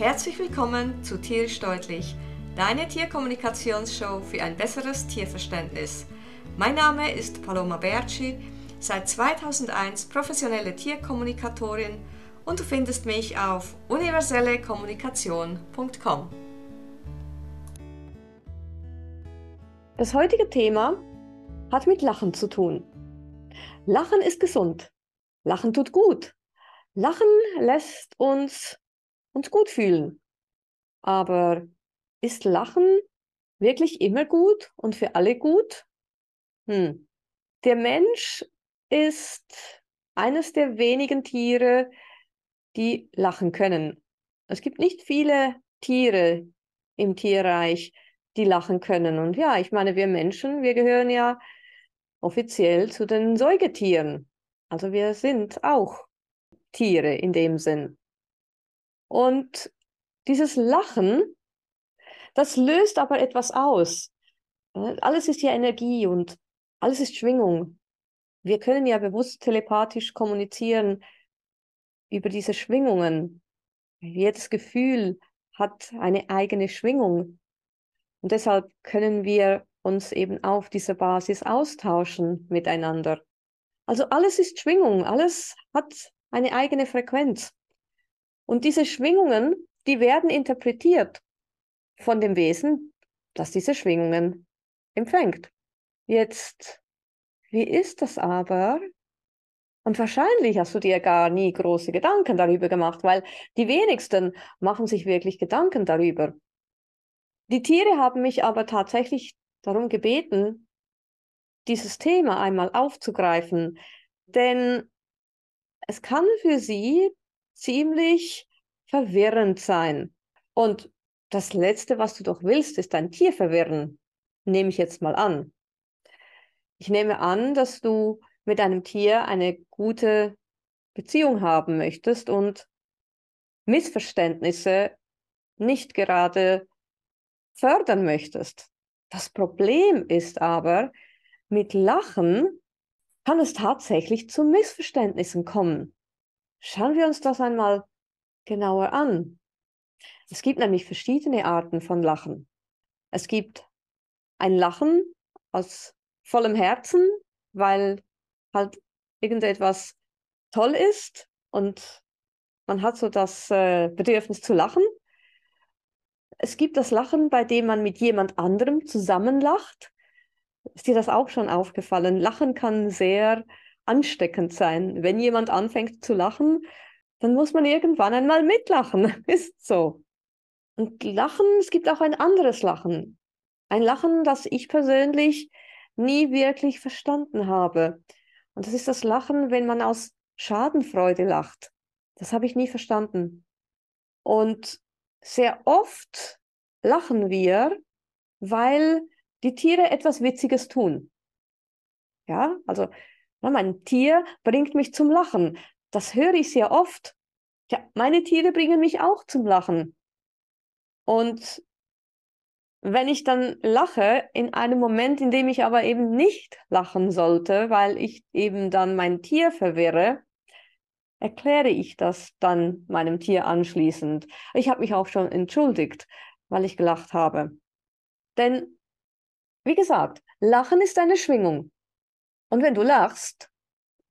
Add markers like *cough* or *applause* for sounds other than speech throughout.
Herzlich willkommen zu Tierisch Deutlich, deine Tierkommunikationsshow für ein besseres Tierverständnis. Mein Name ist Paloma Berci, seit 2001 professionelle Tierkommunikatorin und du findest mich auf universellekommunikation.com. Das heutige Thema hat mit Lachen zu tun. Lachen ist gesund. Lachen tut gut. Lachen lässt uns uns gut fühlen. Aber ist Lachen wirklich immer gut und für alle gut? Hm. Der Mensch ist eines der wenigen Tiere, die lachen können. Es gibt nicht viele Tiere im Tierreich, die lachen können. Und ja, ich meine, wir Menschen, wir gehören ja offiziell zu den Säugetieren. Also wir sind auch Tiere in dem Sinn. Und dieses Lachen, das löst aber etwas aus. Alles ist ja Energie und alles ist Schwingung. Wir können ja bewusst telepathisch kommunizieren über diese Schwingungen. Jedes Gefühl hat eine eigene Schwingung. Und deshalb können wir uns eben auf dieser Basis austauschen miteinander. Also alles ist Schwingung, alles hat eine eigene Frequenz. Und diese Schwingungen, die werden interpretiert von dem Wesen, das diese Schwingungen empfängt. Jetzt, wie ist das aber? Und wahrscheinlich hast du dir gar nie große Gedanken darüber gemacht, weil die wenigsten machen sich wirklich Gedanken darüber. Die Tiere haben mich aber tatsächlich darum gebeten, dieses Thema einmal aufzugreifen, denn es kann für sie ziemlich verwirrend sein. Und das Letzte, was du doch willst, ist dein Tier verwirren. Nehme ich jetzt mal an. Ich nehme an, dass du mit deinem Tier eine gute Beziehung haben möchtest und Missverständnisse nicht gerade fördern möchtest. Das Problem ist aber, mit Lachen kann es tatsächlich zu Missverständnissen kommen. Schauen wir uns das einmal genauer an. Es gibt nämlich verschiedene Arten von Lachen. Es gibt ein Lachen aus vollem Herzen, weil halt irgendetwas toll ist und man hat so das äh, Bedürfnis zu lachen. Es gibt das Lachen, bei dem man mit jemand anderem zusammenlacht. Ist dir das auch schon aufgefallen? Lachen kann sehr ansteckend sein. Wenn jemand anfängt zu lachen, dann muss man irgendwann einmal mitlachen. *laughs* Ist so. Und Lachen, es gibt auch ein anderes Lachen. Ein Lachen, das ich persönlich nie wirklich verstanden habe. Und das ist das Lachen, wenn man aus Schadenfreude lacht. Das habe ich nie verstanden. Und sehr oft lachen wir, weil die Tiere etwas Witziges tun. Ja, also mein Tier bringt mich zum Lachen. Das höre ich sehr oft. Ja, meine Tiere bringen mich auch zum Lachen. Und wenn ich dann lache, in einem Moment, in dem ich aber eben nicht lachen sollte, weil ich eben dann mein Tier verwirre, erkläre ich das dann meinem Tier anschließend. Ich habe mich auch schon entschuldigt, weil ich gelacht habe. Denn, wie gesagt, Lachen ist eine Schwingung. Und wenn du lachst,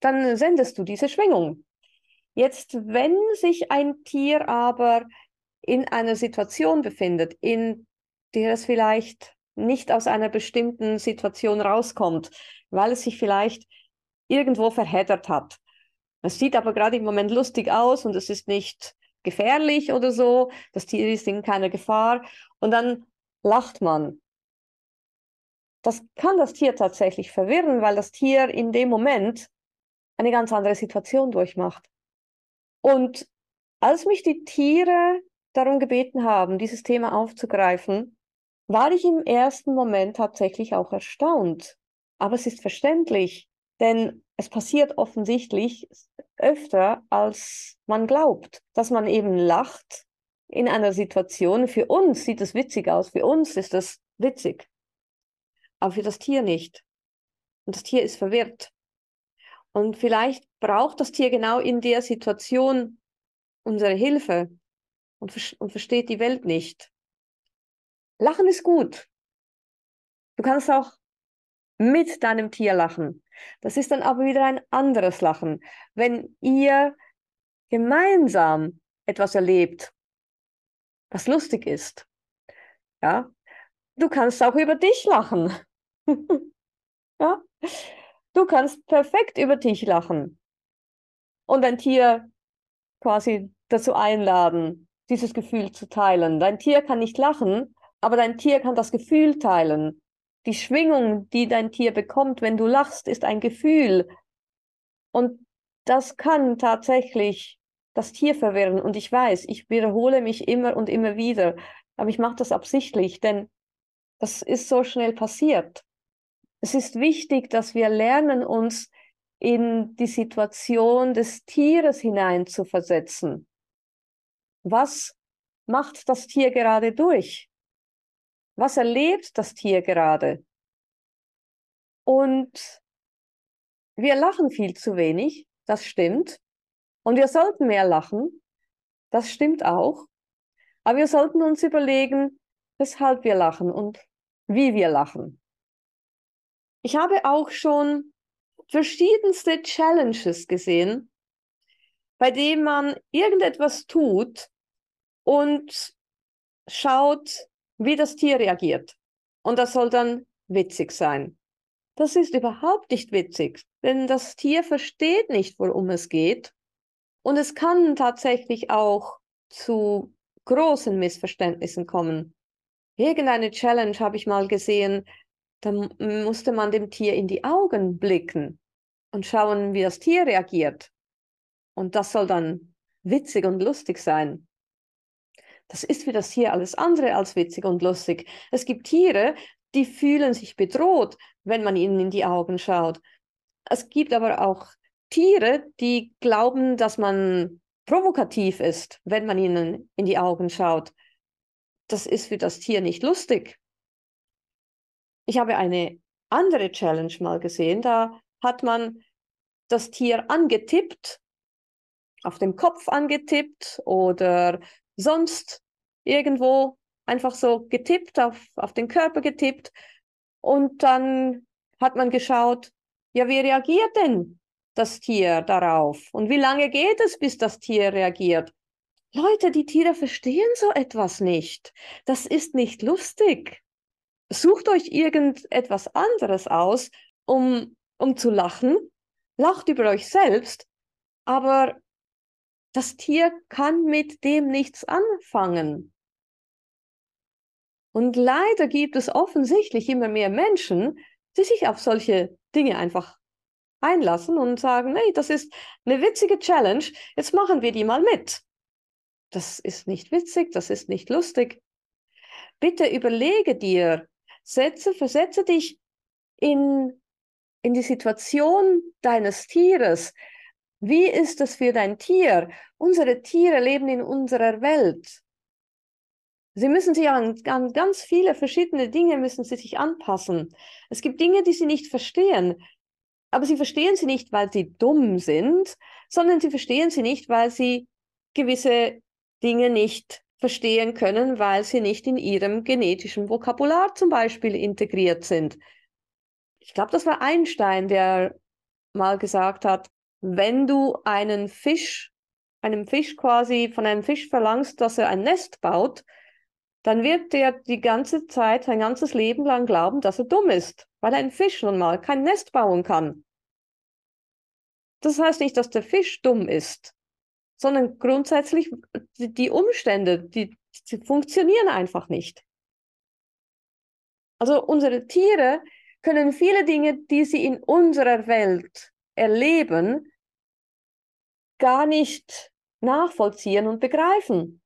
dann sendest du diese Schwingung. Jetzt, wenn sich ein Tier aber in einer Situation befindet, in der es vielleicht nicht aus einer bestimmten Situation rauskommt, weil es sich vielleicht irgendwo verheddert hat. Es sieht aber gerade im Moment lustig aus und es ist nicht gefährlich oder so. Das Tier ist in keiner Gefahr. Und dann lacht man. Das kann das Tier tatsächlich verwirren, weil das Tier in dem Moment eine ganz andere Situation durchmacht. Und als mich die Tiere darum gebeten haben, dieses Thema aufzugreifen, war ich im ersten Moment tatsächlich auch erstaunt. Aber es ist verständlich, denn es passiert offensichtlich öfter, als man glaubt, dass man eben lacht in einer Situation. Für uns sieht es witzig aus, für uns ist es witzig aber für das Tier nicht. Und das Tier ist verwirrt. Und vielleicht braucht das Tier genau in der Situation unsere Hilfe. und, und versteht die Welt nicht. Lachen ist gut. Du kannst auch mit deinem Tier lachen. Das ist dann aber wieder ein anderes Lachen. Wenn ihr gemeinsam etwas erlebt, was lustig ist, ja, du kannst auch über dich lachen. *laughs* ja, du kannst perfekt über dich lachen und dein Tier quasi dazu einladen, dieses Gefühl zu teilen. Dein Tier kann nicht lachen, aber dein Tier kann das Gefühl teilen. Die Schwingung, die dein Tier bekommt, wenn du lachst, ist ein Gefühl. Und das kann tatsächlich das Tier verwirren. Und ich weiß, ich wiederhole mich immer und immer wieder, aber ich mache das absichtlich, denn das ist so schnell passiert. Es ist wichtig, dass wir lernen, uns in die Situation des Tieres hinein zu versetzen. Was macht das Tier gerade durch? Was erlebt das Tier gerade? Und wir lachen viel zu wenig, das stimmt. Und wir sollten mehr lachen, das stimmt auch. Aber wir sollten uns überlegen, weshalb wir lachen und wie wir lachen. Ich habe auch schon verschiedenste Challenges gesehen, bei denen man irgendetwas tut und schaut, wie das Tier reagiert. Und das soll dann witzig sein. Das ist überhaupt nicht witzig, denn das Tier versteht nicht, worum es geht. Und es kann tatsächlich auch zu großen Missverständnissen kommen. Irgendeine Challenge habe ich mal gesehen, da musste man dem Tier in die Augen blicken und schauen, wie das Tier reagiert. Und das soll dann witzig und lustig sein. Das ist für das Tier alles andere als witzig und lustig. Es gibt Tiere, die fühlen sich bedroht, wenn man ihnen in die Augen schaut. Es gibt aber auch Tiere, die glauben, dass man provokativ ist, wenn man ihnen in die Augen schaut. Das ist für das Tier nicht lustig. Ich habe eine andere Challenge mal gesehen, da hat man das Tier angetippt, auf dem Kopf angetippt oder sonst irgendwo einfach so getippt, auf, auf den Körper getippt. Und dann hat man geschaut, ja, wie reagiert denn das Tier darauf? Und wie lange geht es, bis das Tier reagiert? Leute, die Tiere verstehen so etwas nicht. Das ist nicht lustig. Sucht euch irgendetwas anderes aus, um, um zu lachen. Lacht über euch selbst, aber das Tier kann mit dem nichts anfangen. Und leider gibt es offensichtlich immer mehr Menschen, die sich auf solche Dinge einfach einlassen und sagen, nee, das ist eine witzige Challenge, jetzt machen wir die mal mit. Das ist nicht witzig, das ist nicht lustig. Bitte überlege dir, setze, versetze dich in, in die Situation deines Tieres. Wie ist es für dein Tier? Unsere Tiere leben in unserer Welt. Sie müssen sich an, an ganz viele verschiedene Dinge müssen sie sich anpassen. Es gibt Dinge, die sie nicht verstehen. Aber sie verstehen sie nicht, weil sie dumm sind, sondern sie verstehen sie nicht, weil sie gewisse Dinge nicht verstehen können, weil sie nicht in ihrem genetischen Vokabular zum Beispiel integriert sind. Ich glaube, das war Einstein, der mal gesagt hat, wenn du einen Fisch, einem Fisch quasi von einem Fisch verlangst, dass er ein Nest baut, dann wird der die ganze Zeit, sein ganzes Leben lang glauben, dass er dumm ist, weil ein Fisch nun mal kein Nest bauen kann. Das heißt nicht, dass der Fisch dumm ist, sondern grundsätzlich die Umstände, die, die funktionieren einfach nicht. Also unsere Tiere können viele Dinge, die sie in unserer Welt erleben, gar nicht nachvollziehen und begreifen.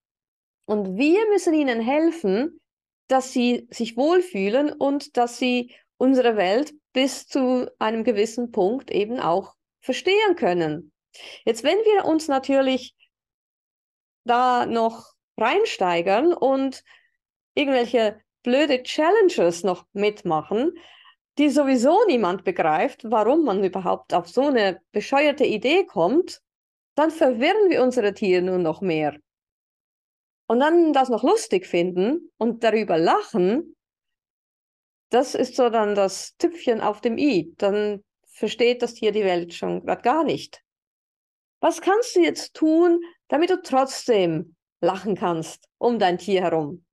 Und wir müssen ihnen helfen, dass sie sich wohlfühlen und dass sie unsere Welt bis zu einem gewissen Punkt eben auch verstehen können. Jetzt, wenn wir uns natürlich da noch reinsteigern und irgendwelche blöde Challenges noch mitmachen, die sowieso niemand begreift, warum man überhaupt auf so eine bescheuerte Idee kommt, dann verwirren wir unsere Tiere nur noch mehr. und dann das noch lustig finden und darüber lachen, das ist so dann das Tüpfchen auf dem i. Dann versteht das Tier die Welt schon gerade gar nicht. Was kannst du jetzt tun, damit du trotzdem lachen kannst um dein Tier herum?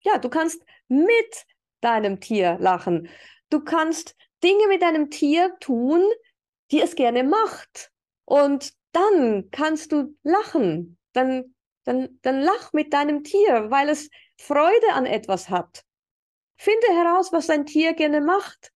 Ja, du kannst mit deinem Tier lachen. Du kannst Dinge mit deinem Tier tun, die es gerne macht. Und dann kannst du lachen. Dann, dann, dann lach mit deinem Tier, weil es Freude an etwas hat. Finde heraus, was dein Tier gerne macht.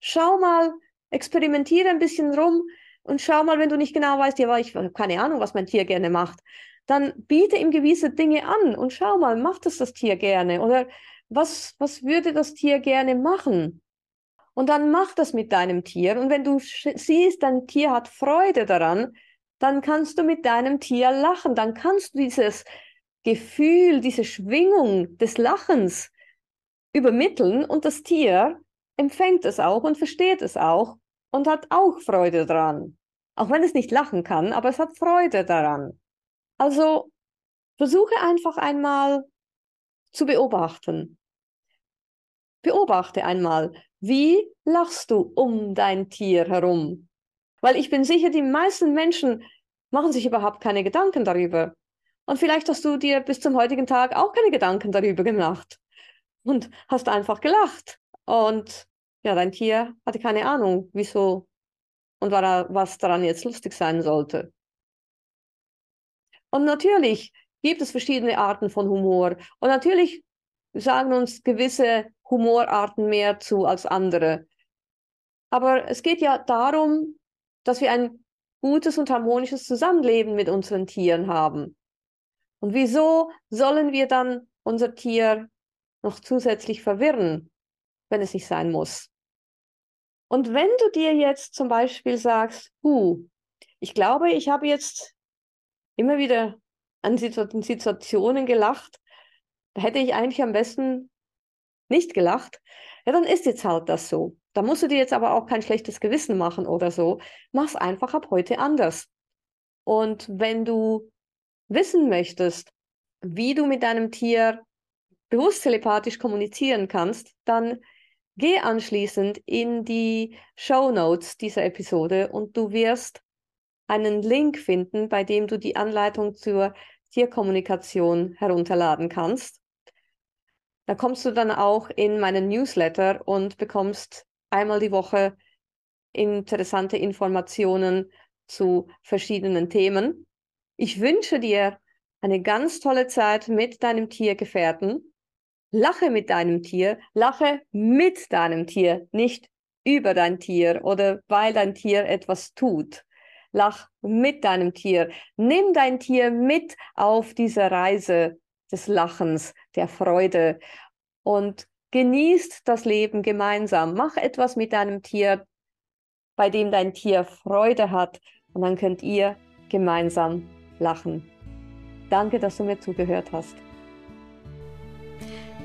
Schau mal, experimentiere ein bisschen rum und schau mal, wenn du nicht genau weißt, ja, ich habe keine Ahnung, was mein Tier gerne macht, dann biete ihm gewisse Dinge an und schau mal, macht es das Tier gerne oder was, was würde das Tier gerne machen? Und dann mach das mit deinem Tier. Und wenn du siehst, dein Tier hat Freude daran, dann kannst du mit deinem Tier lachen. Dann kannst du dieses Gefühl, diese Schwingung des Lachens übermitteln und das Tier empfängt es auch und versteht es auch und hat auch Freude daran. Auch wenn es nicht lachen kann, aber es hat Freude daran. Also versuche einfach einmal zu beobachten. Beobachte einmal, wie lachst du um dein Tier herum? Weil ich bin sicher, die meisten Menschen machen sich überhaupt keine Gedanken darüber. Und vielleicht hast du dir bis zum heutigen Tag auch keine Gedanken darüber gemacht und hast einfach gelacht. Und ja, dein Tier hatte keine Ahnung, wieso und was daran jetzt lustig sein sollte. Und natürlich gibt es verschiedene Arten von Humor. Und natürlich sagen uns gewisse Humorarten mehr zu als andere. Aber es geht ja darum, dass wir ein gutes und harmonisches Zusammenleben mit unseren Tieren haben. Und wieso sollen wir dann unser Tier noch zusätzlich verwirren, wenn es nicht sein muss? Und wenn du dir jetzt zum Beispiel sagst, huh, ich glaube, ich habe jetzt immer wieder an Situationen gelacht, da hätte ich eigentlich am besten nicht gelacht. Ja, dann ist jetzt halt das so. Da musst du dir jetzt aber auch kein schlechtes Gewissen machen oder so. Mach's einfach ab heute anders. Und wenn du wissen möchtest, wie du mit deinem Tier bewusst telepathisch kommunizieren kannst, dann geh anschließend in die Show Notes dieser Episode und du wirst einen Link finden, bei dem du die Anleitung zur Tierkommunikation herunterladen kannst. Da kommst du dann auch in meinen Newsletter und bekommst einmal die Woche interessante Informationen zu verschiedenen Themen. Ich wünsche dir eine ganz tolle Zeit mit deinem Tiergefährten. Lache mit deinem Tier, lache mit deinem Tier, nicht über dein Tier oder weil dein Tier etwas tut. Lach mit deinem Tier. Nimm dein Tier mit auf diese Reise des Lachens, der Freude und genießt das Leben gemeinsam. Mach etwas mit deinem Tier, bei dem dein Tier Freude hat und dann könnt ihr gemeinsam lachen. Danke, dass du mir zugehört hast.